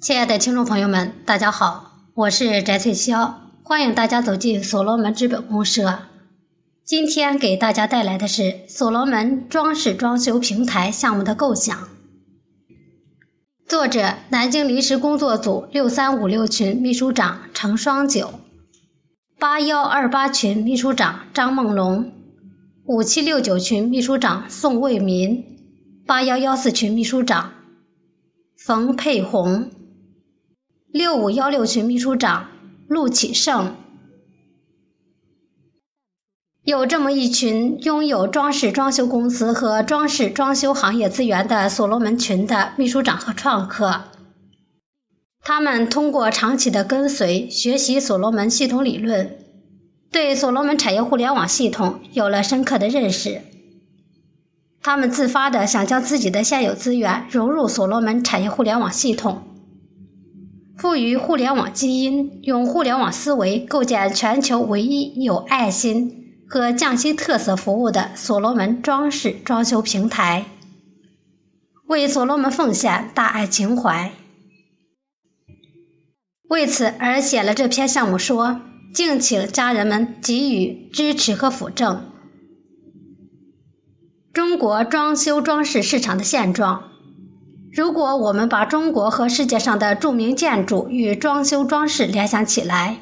亲爱的听众朋友们，大家好，我是翟翠霄，欢迎大家走进所罗门资本公社。今天给大家带来的是所罗门装饰装修平台项目的构想。作者：南京临时工作组六三五六群秘书长程双九，八幺二八群秘书长张梦龙，五七六九群秘书长宋卫民，八幺幺四群秘书长冯佩红，六五幺六群秘书长陆启胜。有这么一群拥有装饰装修公司和装饰装修行业资源的所罗门群的秘书长和创客，他们通过长期的跟随学习所罗门系统理论，对所罗门产业互联网系统有了深刻的认识。他们自发的想将自己的现有资源融入所罗门产业互联网系统，赋予互联网基因，用互联网思维构建全球唯一有爱心。和匠心特色服务的所罗门装饰装修平台，为所罗门奉献大爱情怀。为此而写了这篇项目说，敬请家人们给予支持和辅正。中国装修装饰市场的现状，如果我们把中国和世界上的著名建筑与装修装饰联想起来，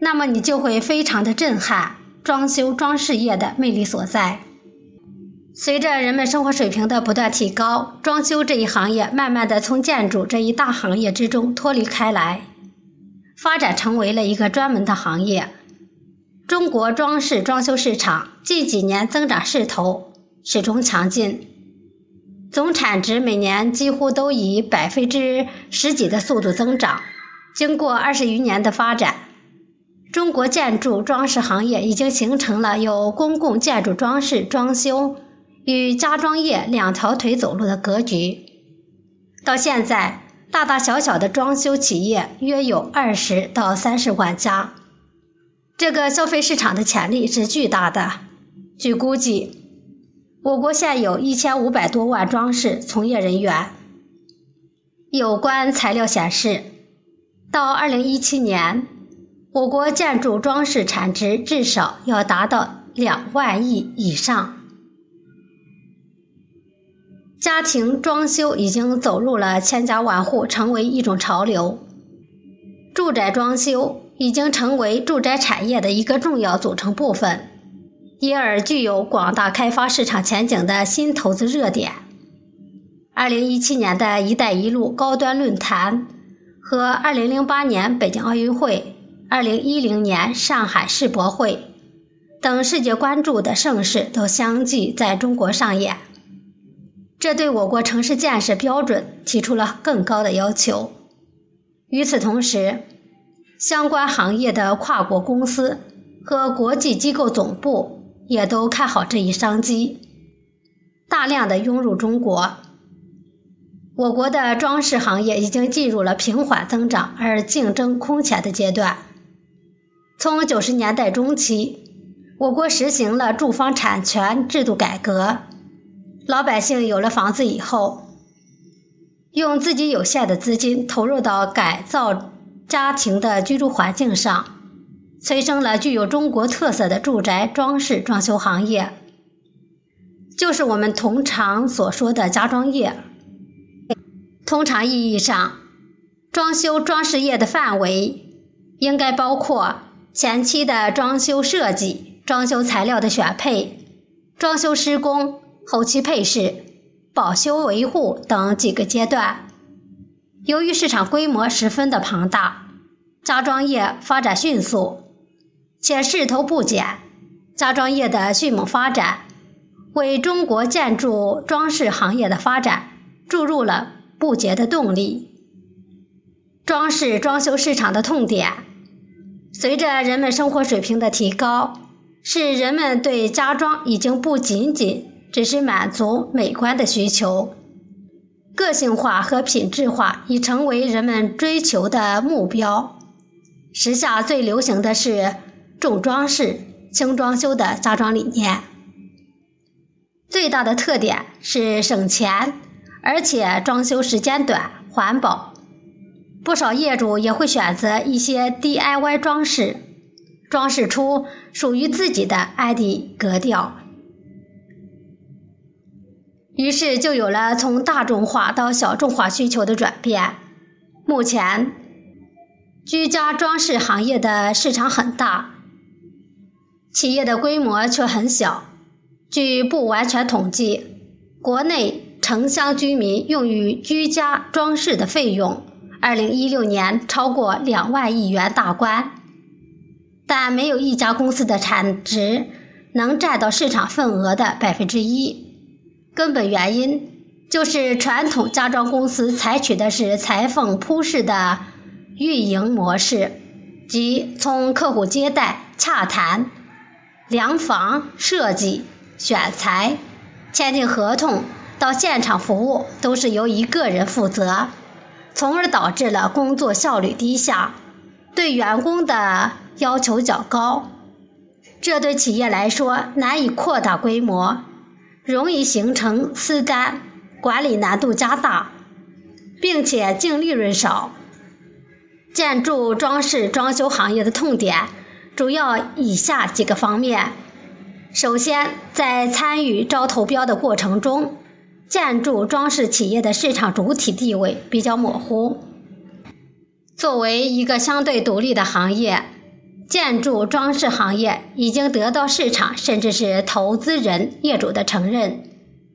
那么你就会非常的震撼。装修装饰业的魅力所在。随着人们生活水平的不断提高，装修这一行业慢慢的从建筑这一大行业之中脱离开来，发展成为了一个专门的行业。中国装饰装修市场近几年增长势头始终强劲，总产值每年几乎都以百分之十几的速度增长。经过二十余年的发展。中国建筑装饰行业已经形成了有公共建筑装饰装修与家装业两条腿走路的格局。到现在，大大小小的装修企业约有二十到三十万家，这个消费市场的潜力是巨大的。据估计，我国现有一千五百多万装饰从业人员。有关材料显示，到二零一七年。我国建筑装饰产值至少要达到两万亿以上。家庭装修已经走入了千家万户，成为一种潮流。住宅装修已经成为住宅产业的一个重要组成部分，因而具有广大开发市场前景的新投资热点。二零一七年的一带一路高端论坛和二零零八年北京奥运会。二零一零年上海世博会等世界关注的盛事都相继在中国上演，这对我国城市建设标准提出了更高的要求。与此同时，相关行业的跨国公司和国际机构总部也都看好这一商机，大量的涌入中国。我国的装饰行业已经进入了平缓增长而竞争空前的阶段。从九十年代中期，我国实行了住房产权制度改革，老百姓有了房子以后，用自己有限的资金投入到改造家庭的居住环境上，催生了具有中国特色的住宅装饰装修行业，就是我们通常所说的家装业。通常意义上，装修装饰业的范围应该包括。前期的装修设计、装修材料的选配、装修施工、后期配饰、保修维护等几个阶段。由于市场规模十分的庞大，家装业发展迅速，且势头不减，家装业的迅猛发展，为中国建筑装饰行业的发展注入了不竭的动力。装饰装修市场的痛点。随着人们生活水平的提高，使人们对家装已经不仅仅只是满足美观的需求，个性化和品质化已成为人们追求的目标。时下最流行的是重装饰、轻装修的家装理念，最大的特点是省钱，而且装修时间短、环保，不少业主也会选择一些 DIY 装饰，装饰出属于自己的 ID 格调。于是就有了从大众化到小众化需求的转变。目前，居家装饰行业的市场很大，企业的规模却很小。据不完全统计，国内城乡居民用于居家装饰的费用，二零一六年超过两万亿元大关，但没有一家公司的产值能占到市场份额的百分之一。根本原因就是传统家装公司采取的是裁缝铺式的运营模式，即从客户接待、洽谈、量房、设计、选材、签订合同到现场服务都是由一个人负责，从而导致了工作效率低下，对员工的要求较高，这对企业来说难以扩大规模。容易形成私单，管理难度加大，并且净利润少。建筑装饰装修行业的痛点主要以下几个方面：首先，在参与招投标的过程中，建筑装饰企业的市场主体地位比较模糊。作为一个相对独立的行业。建筑装饰行业已经得到市场甚至是投资人、业主的承认。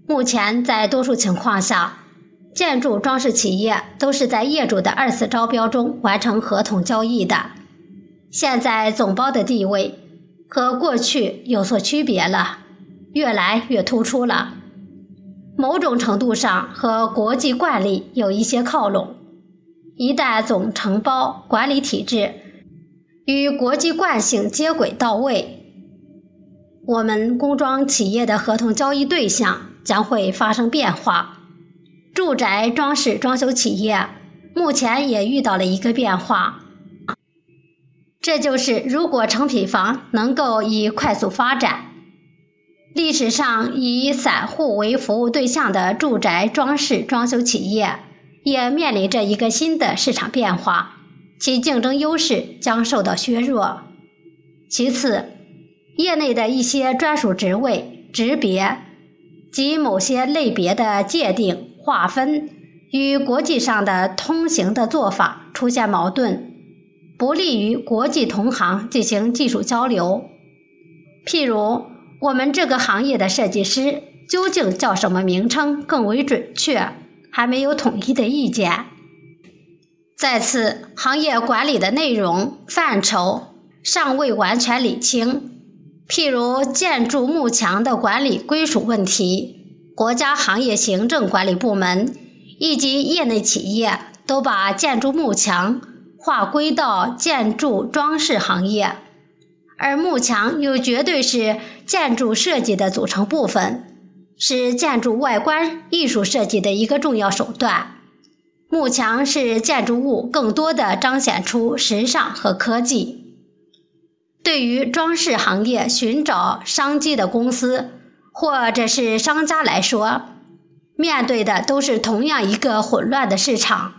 目前，在多数情况下，建筑装饰企业都是在业主的二次招标中完成合同交易的。现在总包的地位和过去有所区别了，越来越突出了。某种程度上和国际惯例有一些靠拢。一旦总承包管理体制，与国际惯性接轨到位，我们工装企业的合同交易对象将会发生变化。住宅装饰装修企业目前也遇到了一个变化，这就是如果成品房能够以快速发展，历史上以散户为服务对象的住宅装饰装修企业也面临着一个新的市场变化。其竞争优势将受到削弱。其次，业内的一些专属职位、职别及某些类别的界定划分，与国际上的通行的做法出现矛盾，不利于国际同行进行技术交流。譬如，我们这个行业的设计师究竟叫什么名称更为准确，还没有统一的意见。再次，行业管理的内容范畴尚未完全理清，譬如建筑幕墙的管理归属问题，国家行业行政管理部门以及业内企业都把建筑幕墙划归到建筑装饰行业，而幕墙又绝对是建筑设计的组成部分，是建筑外观艺术设计的一个重要手段。幕墙是建筑物更多的彰显出时尚和科技。对于装饰行业寻找商机的公司或者是商家来说，面对的都是同样一个混乱的市场。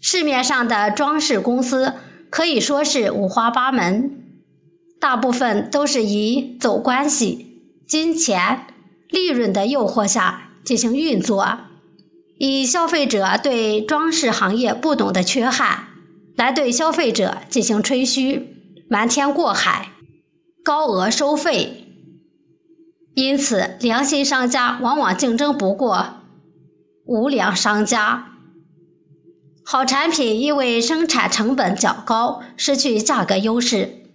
市面上的装饰公司可以说是五花八门，大部分都是以走关系、金钱、利润的诱惑下进行运作。以消费者对装饰行业不懂的缺憾，来对消费者进行吹嘘，瞒天过海，高额收费。因此，良心商家往往竞争不过无良商家。好产品因为生产成本较高，失去价格优势；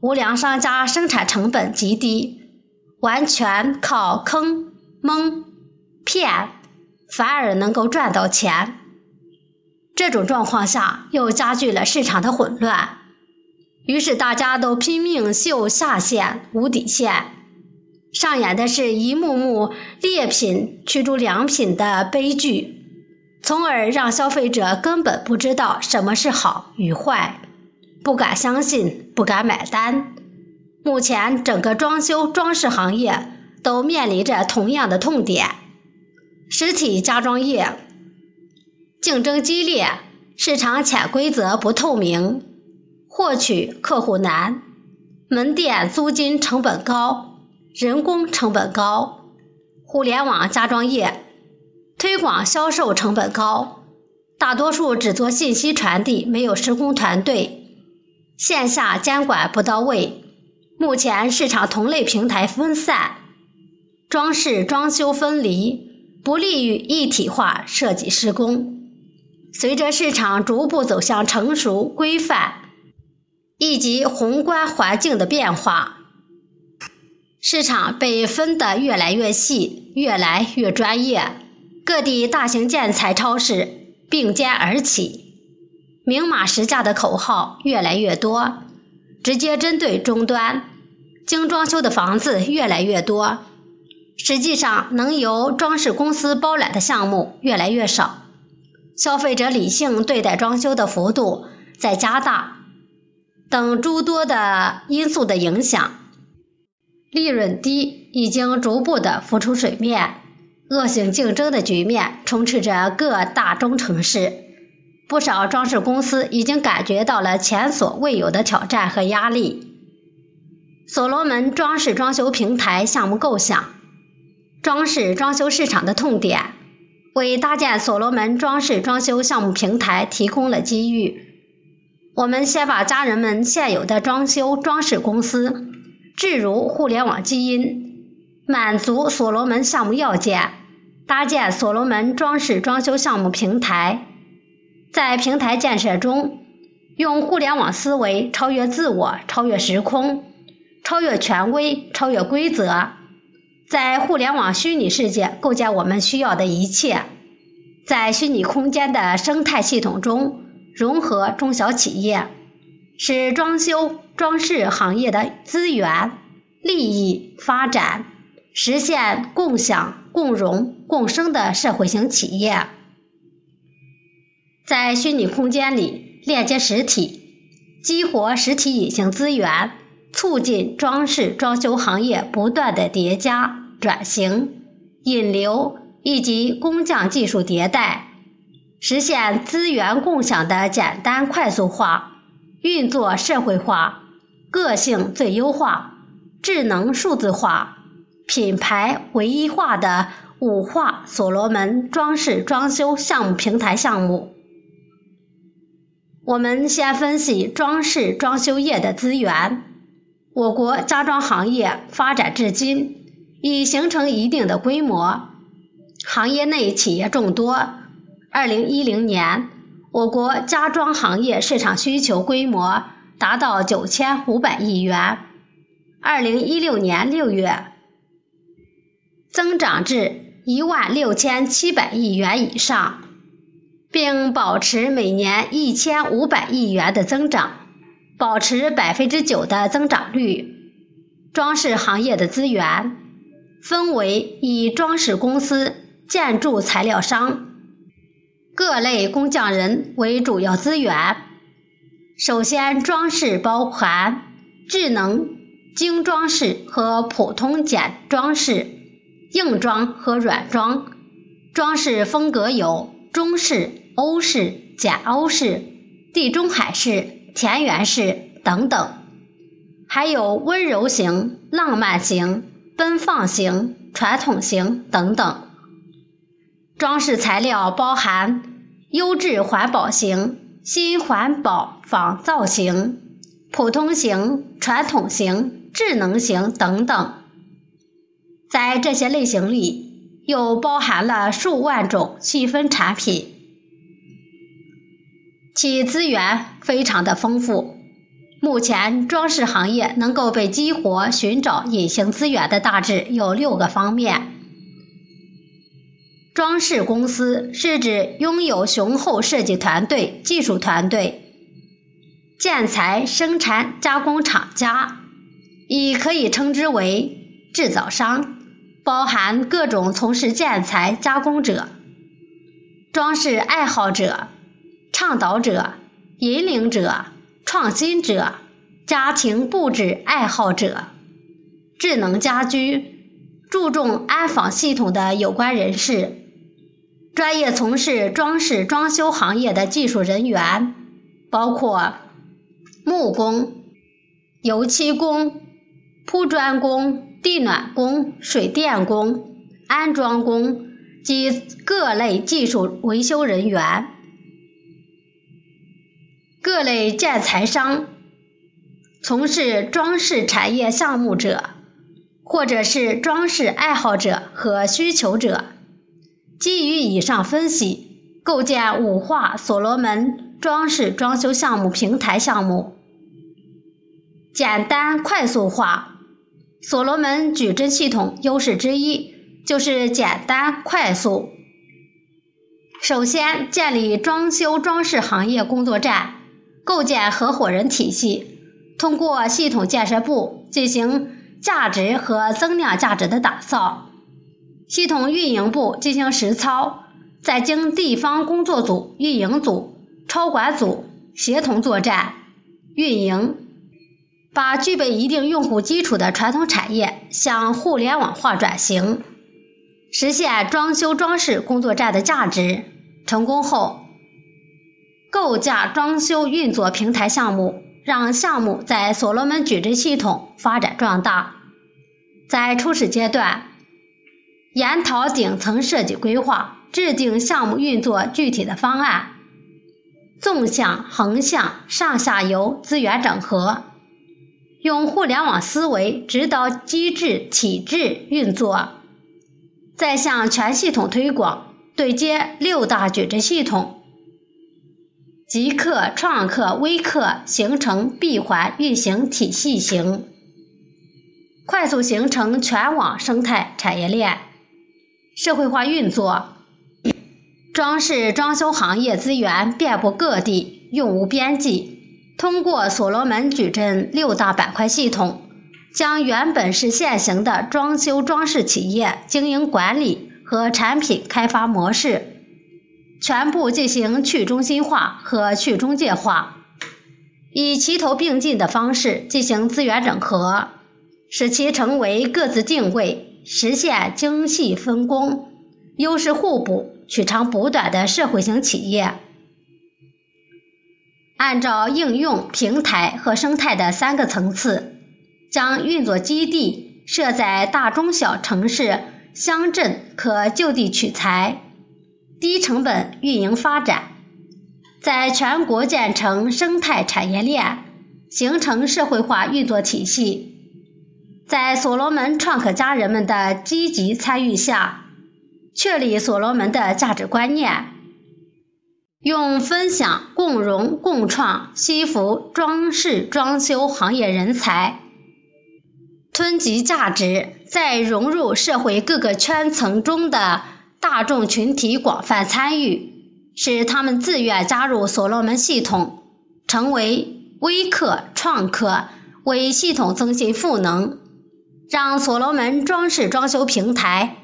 无良商家生产成本极低，完全靠坑蒙骗。反而能够赚到钱，这种状况下又加剧了市场的混乱，于是大家都拼命秀下限、无底线，上演的是一幕幕劣品驱逐良品的悲剧，从而让消费者根本不知道什么是好与坏，不敢相信，不敢买单。目前整个装修装饰行业都面临着同样的痛点。实体家装业竞争激烈，市场潜规则不透明，获取客户难，门店租金成本高，人工成本高，互联网家装业推广销售成本高，大多数只做信息传递，没有施工团队，线下监管不到位，目前市场同类平台分散，装饰装修分离，不利于一体化设计施工。随着市场逐步走向成熟规范，以及宏观环境的变化，市场被分得越来越细，越来越专业。各地大型建材超市并肩而起，明码实价的口号越来越多，直接针对终端精装修的房子越来越多。实际上，能由装饰公司包揽的项目越来越少。消费者理性对待装修的幅度在加大，等诸多的因素的影响，利润低已经逐步的浮出水面，恶性竞争的局面充斥着各大中城市，不少装饰公司已经感觉到了前所未有的挑战和压力。所罗门装饰装修平台项目构想，装饰装修市场的痛点。为搭建所罗门装饰装修项目平台提供了机遇。我们先把家人们现有的装修装饰公司置入互联网基因，满足所罗门项目要件，搭建所罗门装饰装修项目平台。在平台建设中，用互联网思维超越自我，超越时空，超越权威，超越规则。在互联网虚拟世界构建我们需要的一切，在虚拟空间的生态系统中融合中小企业，使装修装饰行业的资源、利益发展，实现共享、共荣、共生的社会型企业。在虚拟空间里链接实体，激活实体隐形资源。促进装饰装修行业不断的叠加、转型、引流以及工匠技术迭代，实现资源共享的简单快速化、运作社会化、个性最优化、智能数字化、品牌唯一化的五化所罗门装饰装修项目平台项目。我们先分析装饰装修业的资源。我国家装行业发展至今，已形成一定的规模，行业内企业众多。二零一零年，我国家装行业市场需求规模达到九千五百亿元，二零一六年六月增长至一万六千七百亿元以上，并保持每年一千五百亿元的增长。保持百分之九的增长率。装饰行业的资源分为以装饰公司、建筑材料商、各类工匠人为主要资源。首先，装饰包含智能精装饰和普通简装饰、硬装和软装。装饰风格有中式、欧式、简欧式、地中海式。田园式等等，还有温柔型、浪漫型、奔放型、传统型等等。装饰材料包含优质环保型、新环保仿造型、普通型、传统型、智能型等等。在这些类型里，又包含了数万种细分产品。其资源非常的丰富。目前装饰行业能够被激活、寻找隐形资源的大致有六个方面。装饰公司是指拥有雄厚设计团队、技术团队、建材生产加工厂家，亦可以称之为制造商，包含各种从事建材加工者、装饰爱好者。倡导者、引领者、创新者、家庭布置爱好者、智能家居、注重安防系统的有关人士、专业从事装饰装修行业的技术人员，包括木工、油漆工、铺砖工、地暖工、水电工、安装工及各类技术维修人员、各类建材商、从事装饰产业项目者，或者是装饰爱好者和需求者。基于以上分析，构建五化所罗门装饰装修项目平台项目。简单快速化，所罗门矩阵系统优势之一就是简单快速。首先，建立装修装饰行业工作站，构建合伙人体系，通过系统建设部进行价值和增量价值的打造。系统运营部进行实操，再经地方工作组、运营组、超管组协同作战运营，把具备一定用户基础的传统产业向互联网化转型，实现装修装饰工作站的价值。成功后，构架装修运作平台项目，让项目在所罗门矩阵系统发展壮大。在初始阶段。研讨顶层设计规划，制定项目运作具体的方案，纵向、横向、上下游资源整合，用互联网思维指导机制体制运作，再向全系统推广，对接六大矩阵系统，极客、创客、微客，形成闭环运行体系型，快速形成全网生态产业链。社会化运作，装饰装修行业资源遍布各地，永无边际。通过所罗门矩阵六大板块系统，将原本是现行的装修装饰企业经营管理和产品开发模式，全部进行去中心化和去中介化，以齐头并进的方式进行资源整合，使其成为各自定位。实现精细分工、优势互补、取长补短的社会型企业。按照应用、平台和生态的三个层次，将运作基地设在大中小城市、乡镇，可就地取材，低成本运营发展，在全国建成生态产业链，形成社会化运作体系。在所罗门创客家人们的积极参与下，确立所罗门的价值观念，用分享、共荣、共创吸服装饰装修行业人才，囤积价值，再融入社会各个圈层中的大众群体广泛参与，使他们自愿加入所罗门系统，成为微客、创客，为系统增信赋能。让所罗门装饰装修平台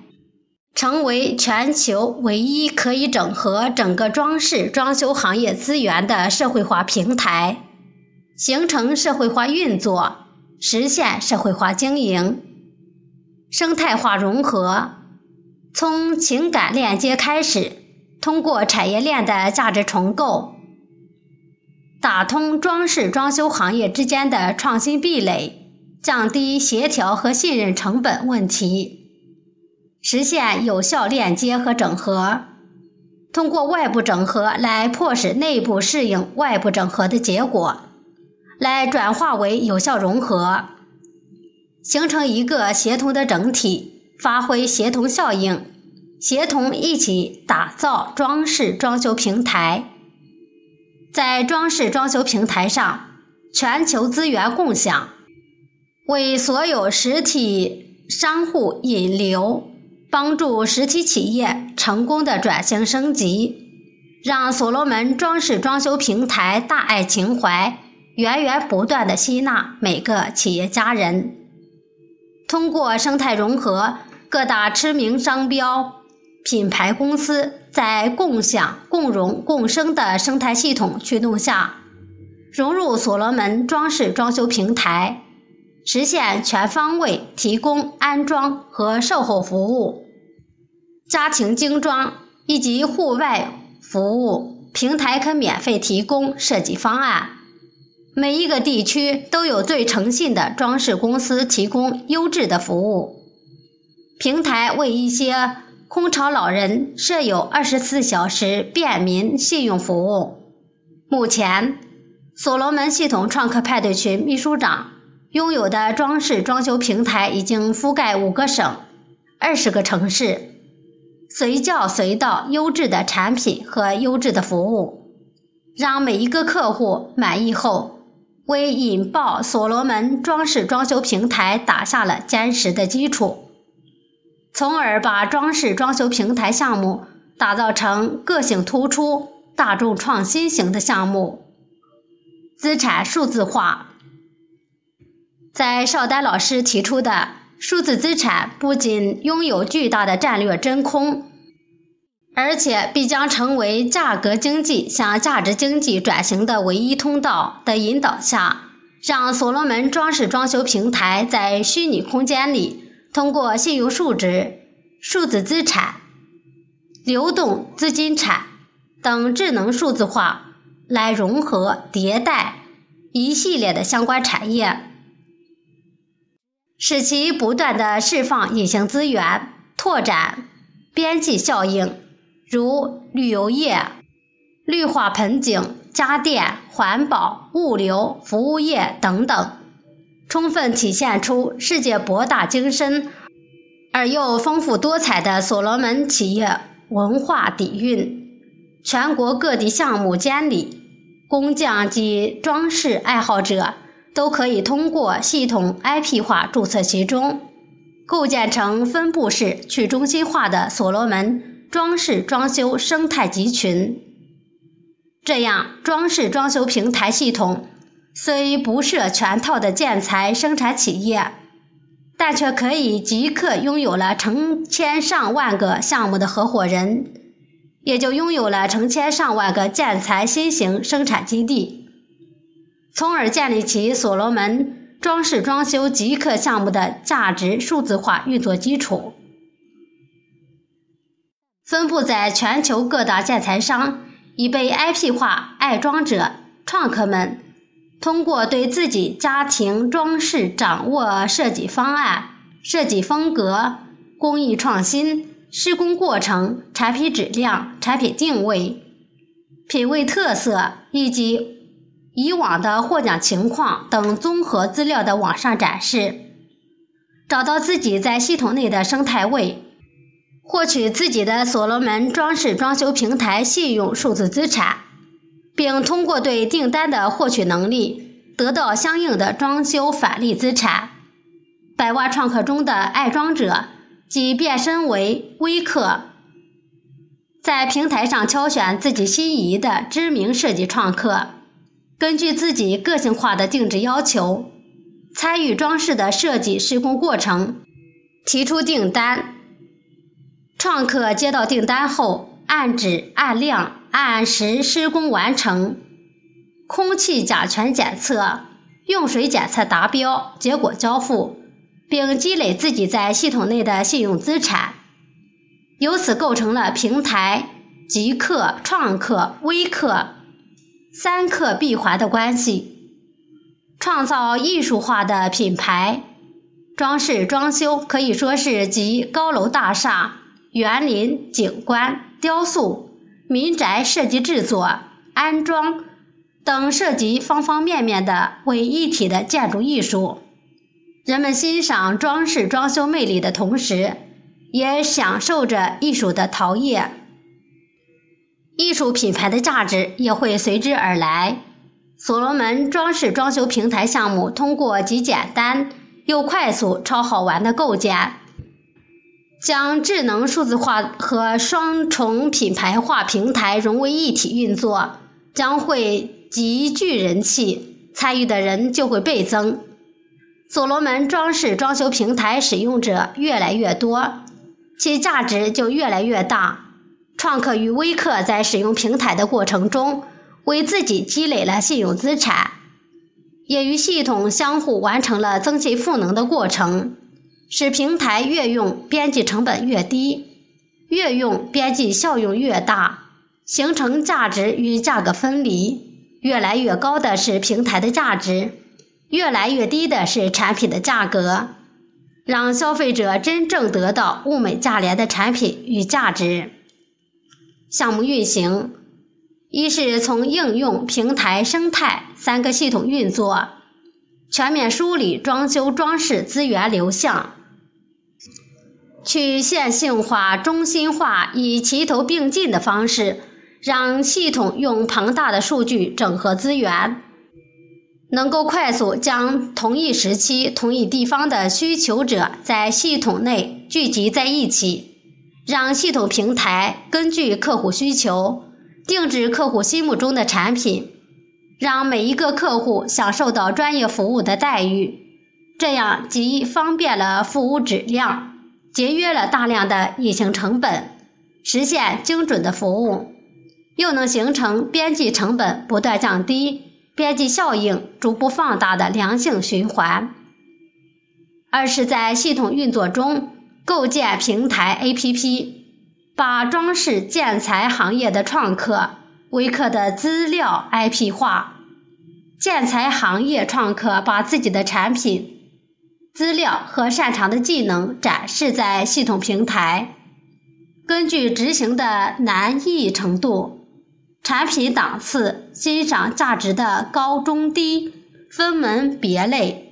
成为全球唯一可以整合整个装饰装修行业资源的社会化平台，形成社会化运作，实现社会化经营、生态化融合。从情感链接开始，通过产业链的价值重构，打通装饰装修行业之间的创新壁垒。降低协调和信任成本问题，实现有效链接和整合。通过外部整合来迫使内部适应外部整合的结果，来转化为有效融合，形成一个协同的整体，发挥协同效应，协同一起打造装饰装修平台。在装饰装修平台上，全球资源共享。为所有实体商户引流，帮助实体企业成功的转型升级，让所罗门装饰装修平台大爱情怀源源不断的吸纳每个企业家人。通过生态融合，各大知名商标、品牌公司在共享、共荣、共生的生态系统驱动下，融入所罗门装饰装修平台。实现全方位提供安装和售后服务，家庭精装以及户外服务，平台可免费提供设计方案。每一个地区都有最诚信的装饰公司提供优质的服务。平台为一些空巢老人设有二十四小时便民信用服务。目前，所罗门系统创客派对群秘书长拥有的装饰装修平台已经覆盖五个省、二十个城市，随叫随到优质的产品和优质的服务，让每一个客户满意后。为引爆所罗门装饰装修平台打下了坚实的基础，从而把装饰装修平台项目打造成个性突出、大众创新型的项目。资产数字化，在邵丹老师提出的数字资产不仅拥有巨大的战略真空。而且必将成为价格经济向价值经济转型的唯一通道的引导下，让所罗门装饰装修平台在虚拟空间里，通过信用数值、数字资产、流动资金产等智能数字化来融合迭代一系列的相关产业，使其不断的释放隐形资源，拓展边际效应。如旅游业、绿化盆景、家电、环保、物流、服务业等等，充分体现出世界博大精深而又丰富多彩的所罗门企业文化底蕴。全国各地项目监理、工匠及装饰爱好者都可以通过系统 IP 化注册其中，构建成分布式去中心化的所罗门。装饰装修生态集群，这样装饰装修平台系统虽不设全套的建材生产企业，但却可以即刻拥有了成千上万个项目的合伙人，也就拥有了成千上万个建材新型生产基地，从而建立起所罗门装饰装修极客项目的价值数字化运作基础。分布在全球各大建材商已被 IP 化爱装者创客们，通过对自己家庭装饰掌握设计方案、设计风格、工艺创新、施工过程、产品质量、产品定位、品味特色以及以往的获奖情况等综合资料的网上展示，找到自己在系统内的生态位。获取自己的所罗门装饰装修平台信用数字资产，并通过对订单的获取能力得到相应的装修返利资产。百万创客中的爱装者即变身为微客，在平台上挑选自己心仪的知名设计创客，根据自己个性化的定制要求，参与装饰的设计施工过程，提出订单。创客接到订单后，按质、按量、按时施工完成，空气甲醛检测、用水检测达标，结果交付，并积累自己在系统内的信用资产，由此构成了平台极客、创客、微客三客闭环的关系，创造艺术化的品牌。装饰装修可以说是集高楼大厦。园林景观、雕塑、民宅设计制作、安装等涉及方方面面的为一体的建筑艺术，人们欣赏装饰装修魅力的同时，也享受着艺术的陶冶，艺术品牌的价值也会随之而来。所罗门装饰装修平台项目通过极简单又快速、超好玩的构建。将智能数字化和双重品牌化平台融为一体运作，将会极具人气，参与的人就会倍增。所罗门装饰装修平台使用者越来越多，其价值就越来越大。创客与微客在使用平台的过程中，为自己积累了信用资产，也与系统相互完成了增信赋能的过程。使平台越用边际成本越低，越用边际效用越大，形成价值与价格分离。越来越高的是平台的价值，越来越低的是产品的价格，让消费者真正得到物美价廉的产品与价值。项目运行，一是从应用、平台、生态三个系统运作，全面梳理装修装饰资源流向，去线性化、中心化，以齐头并进的方式。让系统用庞大的数据整合资源，能够快速将同一时期、同一地方的需求者在系统内聚集在一起，让系统平台根据客户需求定制客户心目中的产品，让每一个客户享受到专业服务的待遇。这样既方便了服务质量，节约了大量的隐形成本，实现精准的服务。又能形成边际成本不断降低、边际效应逐步放大的良性循环。二是，在系统运作中构建平台 APP，把装饰建材行业的创客、微客的资料 IP 化，建材行业创客把自己的产品、资料和擅长的技能展示在系统平台，根据执行的难易程度。产品档次、欣赏价值的高中低分门别类，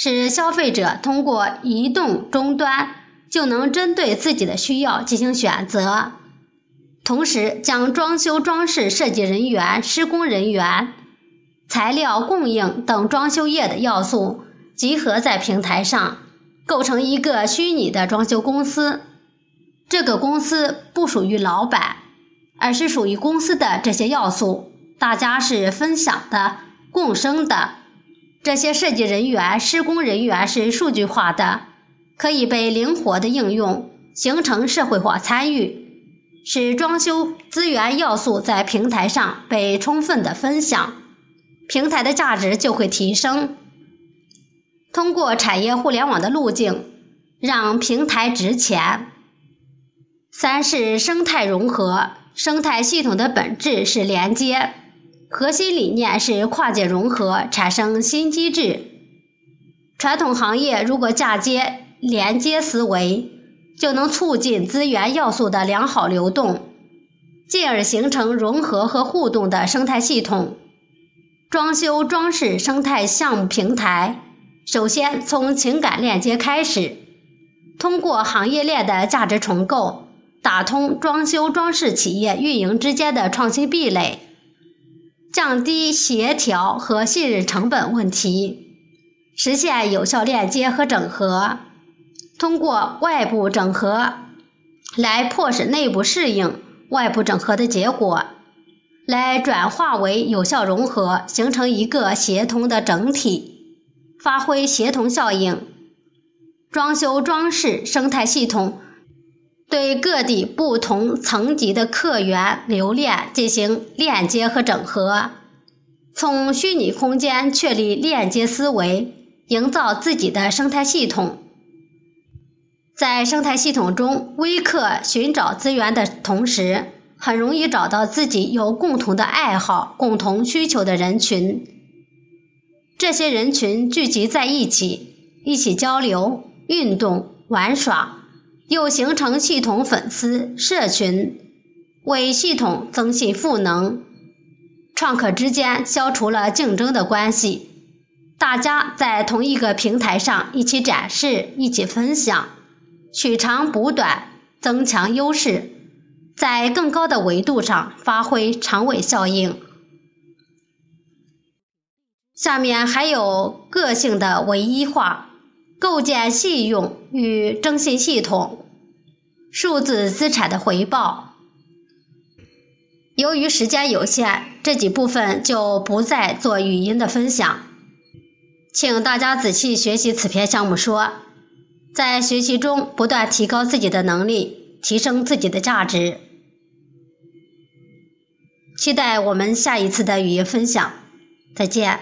使消费者通过移动终端就能针对自己的需要进行选择。同时，将装修装饰设计人员、施工人员、材料供应等装修业的要素集合在平台上，构成一个虚拟的装修公司。这个公司不属于老板。而是属于公司的这些要素，大家是分享的、共生的。这些设计人员、施工人员是数据化的，可以被灵活的应用，形成社会化参与，使装修资源要素在平台上被充分的分享，平台的价值就会提升。通过产业互联网的路径，让平台值钱。三是生态融合。生态系统的本质是连接，核心理念是跨界融合，产生新机制。传统行业如果嫁接连接思维，就能促进资源要素的良好流动，进而形成融合和互动的生态系统。装修装饰生态项目平台，首先从情感链接开始，通过行业链的价值重构。打通装修装饰企业运营之间的创新壁垒，降低协调和信任成本问题，实现有效链接和整合。通过外部整合来迫使内部适应外部整合的结果，来转化为有效融合，形成一个协同的整体，发挥协同效应。装修装饰生态系统。对各地不同层级的客源流链进行链接和整合，从虚拟空间确立链接思维，营造自己的生态系统。在生态系统中，微客寻找资源的同时，很容易找到自己有共同的爱好、共同需求的人群。这些人群聚集在一起，一起交流、运动、玩耍。又形成系统粉丝社群，为系统增信赋能。创客之间消除了竞争的关系，大家在同一个平台上一起展示、一起分享，取长补短，增强优势，在更高的维度上发挥长尾效应。下面还有个性的唯一化。构建信用与征信系统，数字资产的回报。由于时间有限，这几部分就不再做语音的分享，请大家仔细学习此篇项目说，在学习中不断提高自己的能力，提升自己的价值。期待我们下一次的语音分享，再见。